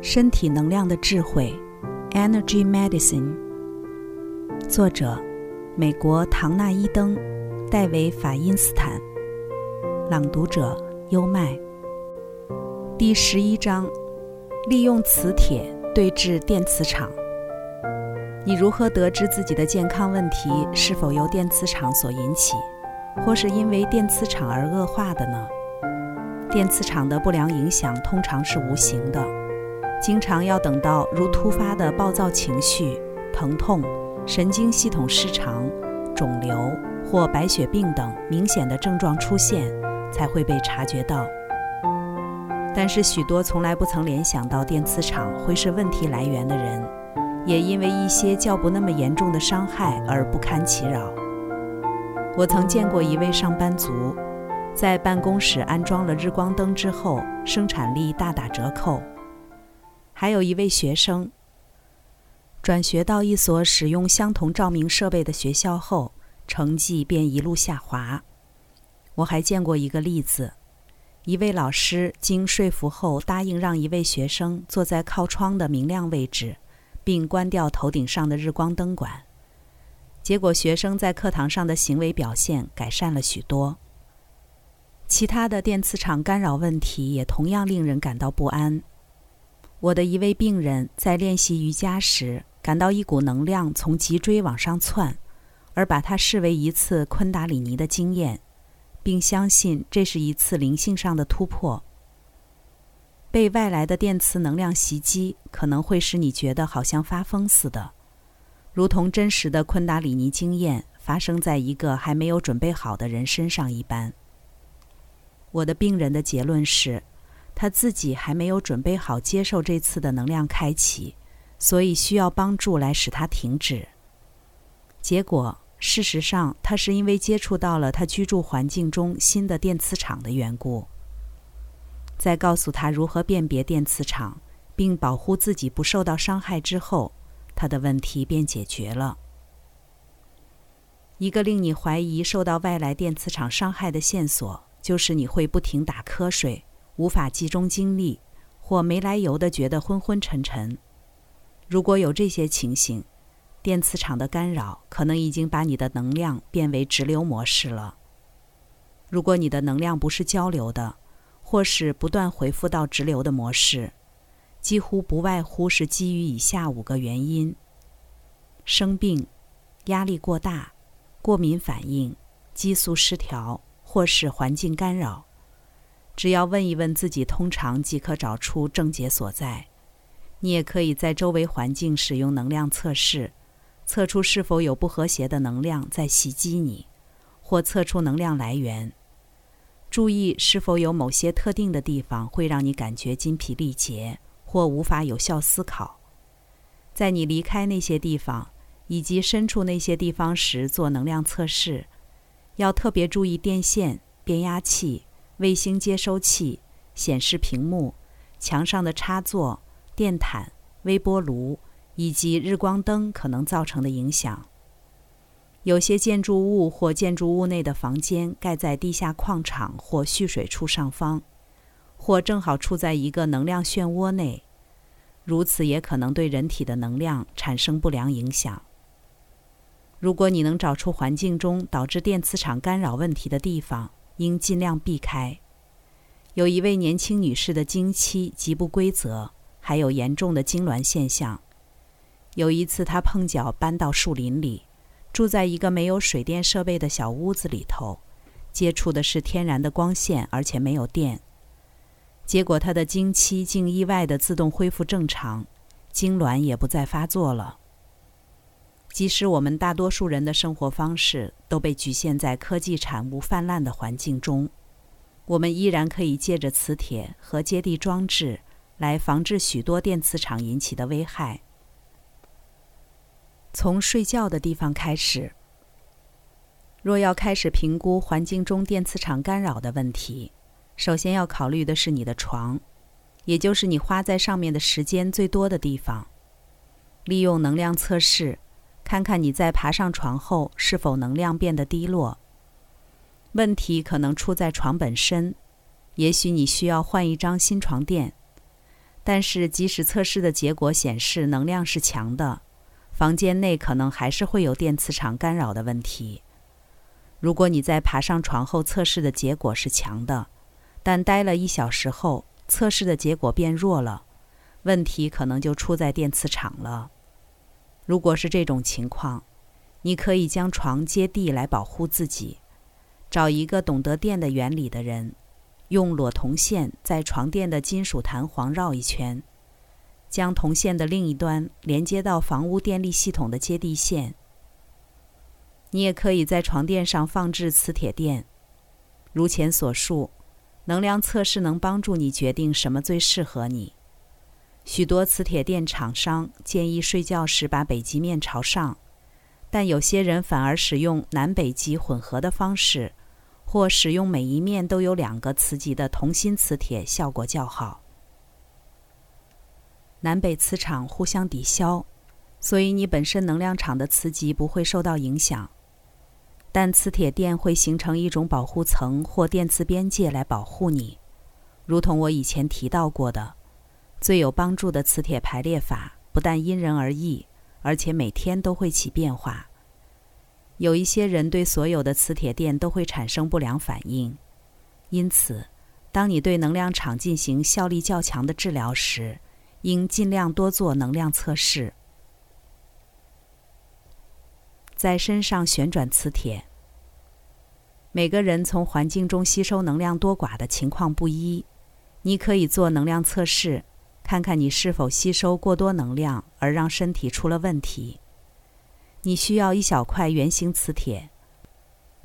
身体能量的智慧，Energy Medicine。作者：美国唐纳伊登、戴维法因斯坦。朗读者：优麦。第十一章：利用磁铁对峙电磁场。你如何得知自己的健康问题是否由电磁场所引起，或是因为电磁场而恶化的呢？电磁场的不良影响通常是无形的，经常要等到如突发的暴躁情绪、疼痛、神经系统失常、肿瘤或白血病等明显的症状出现，才会被察觉到。但是，许多从来不曾联想到电磁场会是问题来源的人，也因为一些较不那么严重的伤害而不堪其扰。我曾见过一位上班族。在办公室安装了日光灯之后，生产力大打折扣。还有一位学生转学到一所使用相同照明设备的学校后，成绩便一路下滑。我还见过一个例子：一位老师经说服后，答应让一位学生坐在靠窗的明亮位置，并关掉头顶上的日光灯管。结果，学生在课堂上的行为表现改善了许多。其他的电磁场干扰问题也同样令人感到不安。我的一位病人在练习瑜伽时，感到一股能量从脊椎往上窜，而把它视为一次昆达里尼的经验，并相信这是一次灵性上的突破。被外来的电磁能量袭击，可能会使你觉得好像发疯似的，如同真实的昆达里尼经验发生在一个还没有准备好的人身上一般。我的病人的结论是，他自己还没有准备好接受这次的能量开启，所以需要帮助来使他停止。结果，事实上，他是因为接触到了他居住环境中新的电磁场的缘故。在告诉他如何辨别电磁场，并保护自己不受到伤害之后，他的问题便解决了。一个令你怀疑受到外来电磁场伤害的线索。就是你会不停打瞌睡，无法集中精力，或没来由的觉得昏昏沉沉。如果有这些情形，电磁场的干扰可能已经把你的能量变为直流模式了。如果你的能量不是交流的，或是不断回复到直流的模式，几乎不外乎是基于以下五个原因：生病、压力过大、过敏反应、激素失调。或是环境干扰，只要问一问自己，通常即可找出症结所在。你也可以在周围环境使用能量测试，测出是否有不和谐的能量在袭击你，或测出能量来源。注意是否有某些特定的地方会让你感觉筋疲力竭或无法有效思考。在你离开那些地方以及身处那些地方时做能量测试。要特别注意电线、变压器、卫星接收器、显示屏幕、墙上的插座、电毯、微波炉以及日光灯可能造成的影响。有些建筑物或建筑物内的房间盖在地下矿场或蓄水处上方，或正好处在一个能量漩涡内，如此也可能对人体的能量产生不良影响。如果你能找出环境中导致电磁场干扰问题的地方，应尽量避开。有一位年轻女士的经期极不规则，还有严重的痉挛现象。有一次，她碰巧搬到树林里，住在一个没有水电设备的小屋子里头，接触的是天然的光线，而且没有电。结果，她的经期竟意外地自动恢复正常，痉挛也不再发作了。即使我们大多数人的生活方式都被局限在科技产物泛滥的环境中，我们依然可以借着磁铁和接地装置来防治许多电磁场引起的危害。从睡觉的地方开始。若要开始评估环境中电磁场干扰的问题，首先要考虑的是你的床，也就是你花在上面的时间最多的地方。利用能量测试。看看你在爬上床后是否能量变得低落。问题可能出在床本身，也许你需要换一张新床垫。但是，即使测试的结果显示能量是强的，房间内可能还是会有电磁场干扰的问题。如果你在爬上床后测试的结果是强的，但待了一小时后测试的结果变弱了，问题可能就出在电磁场了。如果是这种情况，你可以将床接地来保护自己，找一个懂得电的原理的人，用裸铜线在床垫的金属弹簧绕一圈，将铜线的另一端连接到房屋电力系统的接地线。你也可以在床垫上放置磁铁垫。如前所述，能量测试能帮助你决定什么最适合你。许多磁铁垫厂商建议睡觉时把北极面朝上，但有些人反而使用南北极混合的方式，或使用每一面都有两个磁极的同心磁铁，效果较好。南北磁场互相抵消，所以你本身能量场的磁极不会受到影响。但磁铁垫会形成一种保护层或电磁边界来保护你，如同我以前提到过的，最有帮助的磁铁排列法不但因人而异，而且每天都会起变化。有一些人对所有的磁铁垫都会产生不良反应，因此，当你对能量场进行效力较强的治疗时，应尽量多做能量测试。在身上旋转磁铁。每个人从环境中吸收能量多寡的情况不一，你可以做能量测试，看看你是否吸收过多能量而让身体出了问题。你需要一小块圆形磁铁，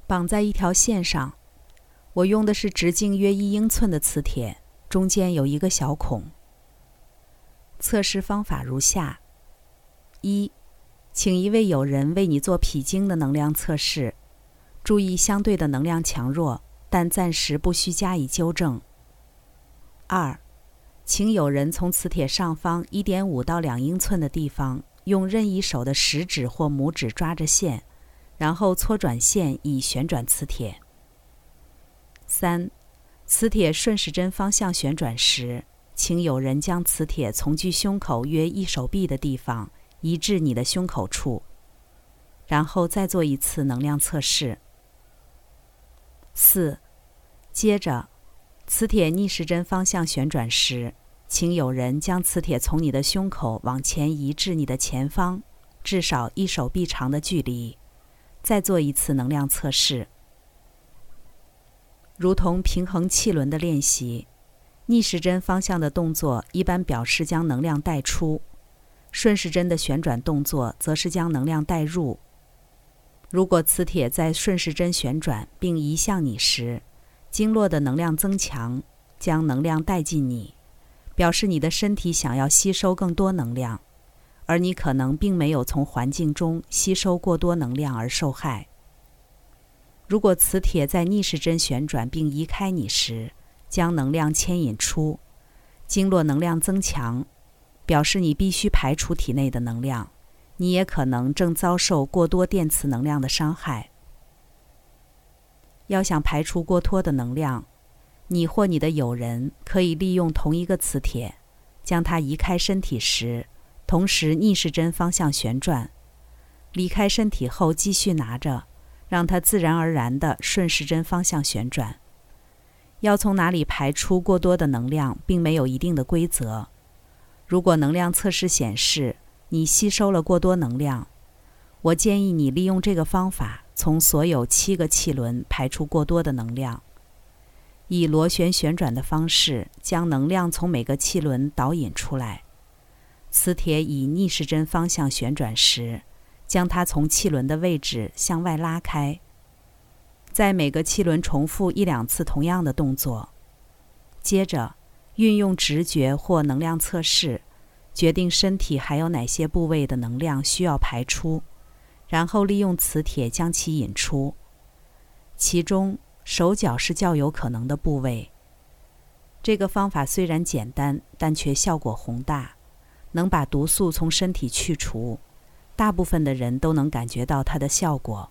绑在一条线上。我用的是直径约一英寸的磁铁，中间有一个小孔。测试方法如下：一。请一位友人为你做脾经的能量测试，注意相对的能量强弱，但暂时不需加以纠正。二，请有人从磁铁上方一点五到两英寸的地方，用任意手的食指或拇指抓着线，然后搓转线以旋转磁铁。三，磁铁顺时针方向旋转时，请有人将磁铁从距胸口约一手臂的地方。移至你的胸口处，然后再做一次能量测试。四，接着，磁铁逆时针方向旋转时，请有人将磁铁从你的胸口往前移至你的前方，至少一手臂长的距离，再做一次能量测试。如同平衡气轮的练习，逆时针方向的动作一般表示将能量带出。顺时针的旋转动作则是将能量带入。如果磁铁在顺时针旋转并移向你时，经络的能量增强，将能量带进你，表示你的身体想要吸收更多能量，而你可能并没有从环境中吸收过多能量而受害。如果磁铁在逆时针旋转并移开你时，将能量牵引出，经络能量增强。表示你必须排除体内的能量，你也可能正遭受过多电磁能量的伤害。要想排除过多的能量，你或你的友人可以利用同一个磁铁，将它移开身体时，同时逆时针方向旋转；离开身体后继续拿着，让它自然而然地顺时针方向旋转。要从哪里排出过多的能量，并没有一定的规则。如果能量测试显示你吸收了过多能量，我建议你利用这个方法，从所有七个气轮排出过多的能量，以螺旋旋转的方式将能量从每个气轮导引出来。磁铁以逆时针方向旋转时，将它从气轮的位置向外拉开。在每个气轮重复一两次同样的动作，接着。运用直觉或能量测试，决定身体还有哪些部位的能量需要排出，然后利用磁铁将其引出。其中，手脚是较有可能的部位。这个方法虽然简单，但却效果宏大，能把毒素从身体去除。大部分的人都能感觉到它的效果。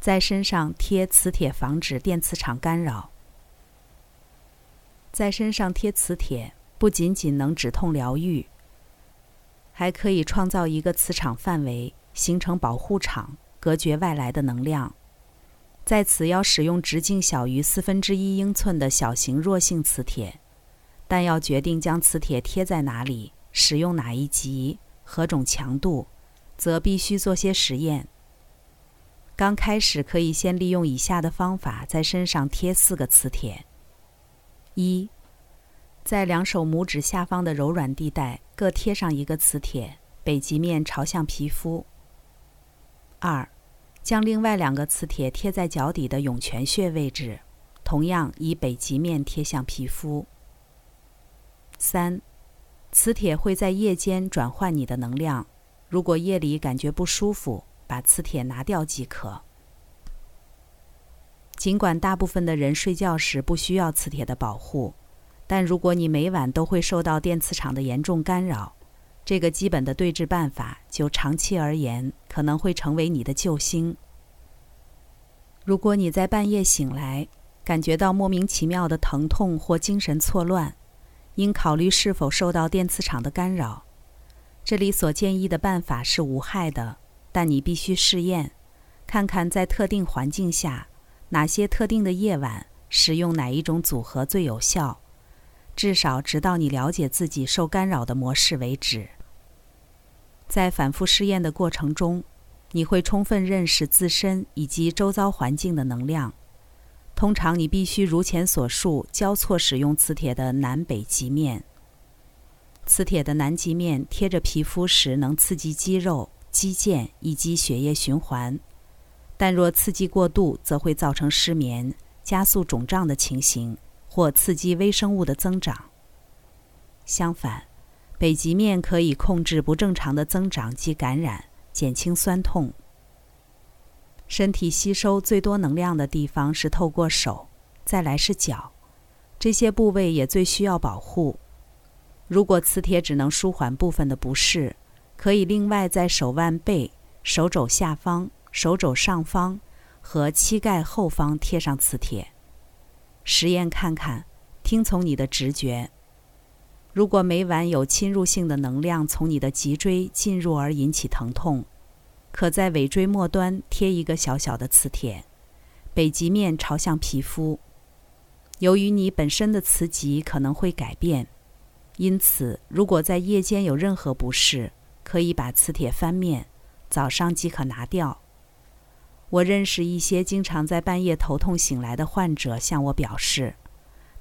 在身上贴磁铁，防止电磁场干扰。在身上贴磁铁不仅仅能止痛疗愈，还可以创造一个磁场范围，形成保护场，隔绝外来的能量。在此要使用直径小于四分之一英寸的小型弱性磁铁，但要决定将磁铁贴在哪里，使用哪一级、何种强度，则必须做些实验。刚开始可以先利用以下的方法在身上贴四个磁铁：一，在两手拇指下方的柔软地带各贴上一个磁铁，北极面朝向皮肤；二。将另外两个磁铁贴在脚底的涌泉穴位置，同样以北极面贴向皮肤。三，磁铁会在夜间转换你的能量，如果夜里感觉不舒服，把磁铁拿掉即可。尽管大部分的人睡觉时不需要磁铁的保护，但如果你每晚都会受到电磁场的严重干扰，这个基本的对治办法，就长期而言可能会成为你的救星。如果你在半夜醒来，感觉到莫名其妙的疼痛或精神错乱，应考虑是否受到电磁场的干扰。这里所建议的办法是无害的，但你必须试验，看看在特定环境下，哪些特定的夜晚使用哪一种组合最有效，至少直到你了解自己受干扰的模式为止。在反复试验的过程中，你会充分认识自身以及周遭环境的能量。通常，你必须如前所述，交错使用磁铁的南北极面。磁铁的南极面贴着皮肤时，能刺激肌肉、肌腱以及血液循环；但若刺激过度，则会造成失眠、加速肿胀的情形，或刺激微生物的增长。相反，北极面可以控制不正常的增长及感染，减轻酸痛。身体吸收最多能量的地方是透过手，再来是脚，这些部位也最需要保护。如果磁铁只能舒缓部分的不适，可以另外在手腕背、手肘下方、手肘上方和膝盖后方贴上磁铁。实验看看，听从你的直觉。如果每晚有侵入性的能量从你的脊椎进入而引起疼痛，可在尾椎末端贴一个小小的磁铁，北极面朝向皮肤。由于你本身的磁极可能会改变，因此如果在夜间有任何不适，可以把磁铁翻面，早上即可拿掉。我认识一些经常在半夜头痛醒来的患者，向我表示。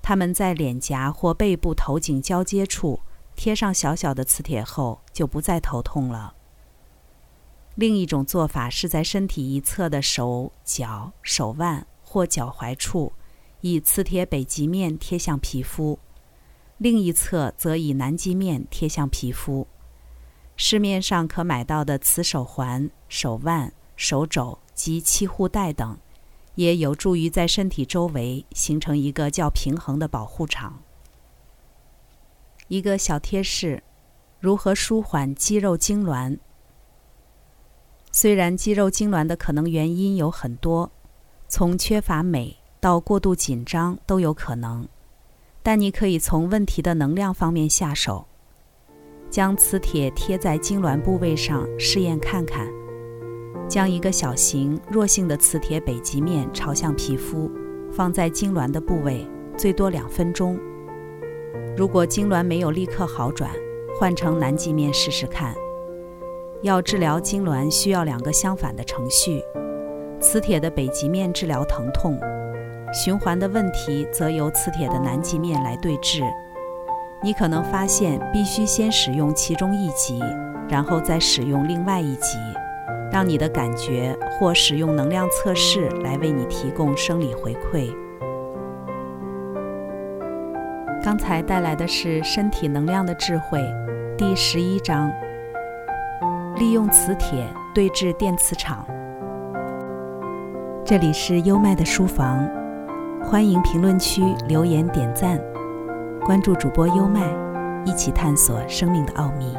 他们在脸颊或背部头颈交接处贴上小小的磁铁后，就不再头痛了。另一种做法是在身体一侧的手脚、手腕或脚踝处，以磁铁北极面贴向皮肤；另一侧则以南极面贴向皮肤。市面上可买到的磁手环、手腕、手肘及气护带等。也有助于在身体周围形成一个较平衡的保护场。一个小贴士：如何舒缓肌肉痉挛？虽然肌肉痉挛的可能原因有很多，从缺乏镁到过度紧张都有可能，但你可以从问题的能量方面下手，将磁铁贴在痉挛部位上试验看看。将一个小型弱性的磁铁北极面朝向皮肤，放在痉挛的部位，最多两分钟。如果痉挛没有立刻好转，换成南极面试试看。要治疗痉挛需要两个相反的程序：磁铁的北极面治疗疼痛，循环的问题则由磁铁的南极面来对治。你可能发现必须先使用其中一极，然后再使用另外一极。让你的感觉或使用能量测试来为你提供生理回馈。刚才带来的是《身体能量的智慧》第十一章，利用磁铁对峙电磁场。这里是优麦的书房，欢迎评论区留言点赞，关注主播优麦，一起探索生命的奥秘。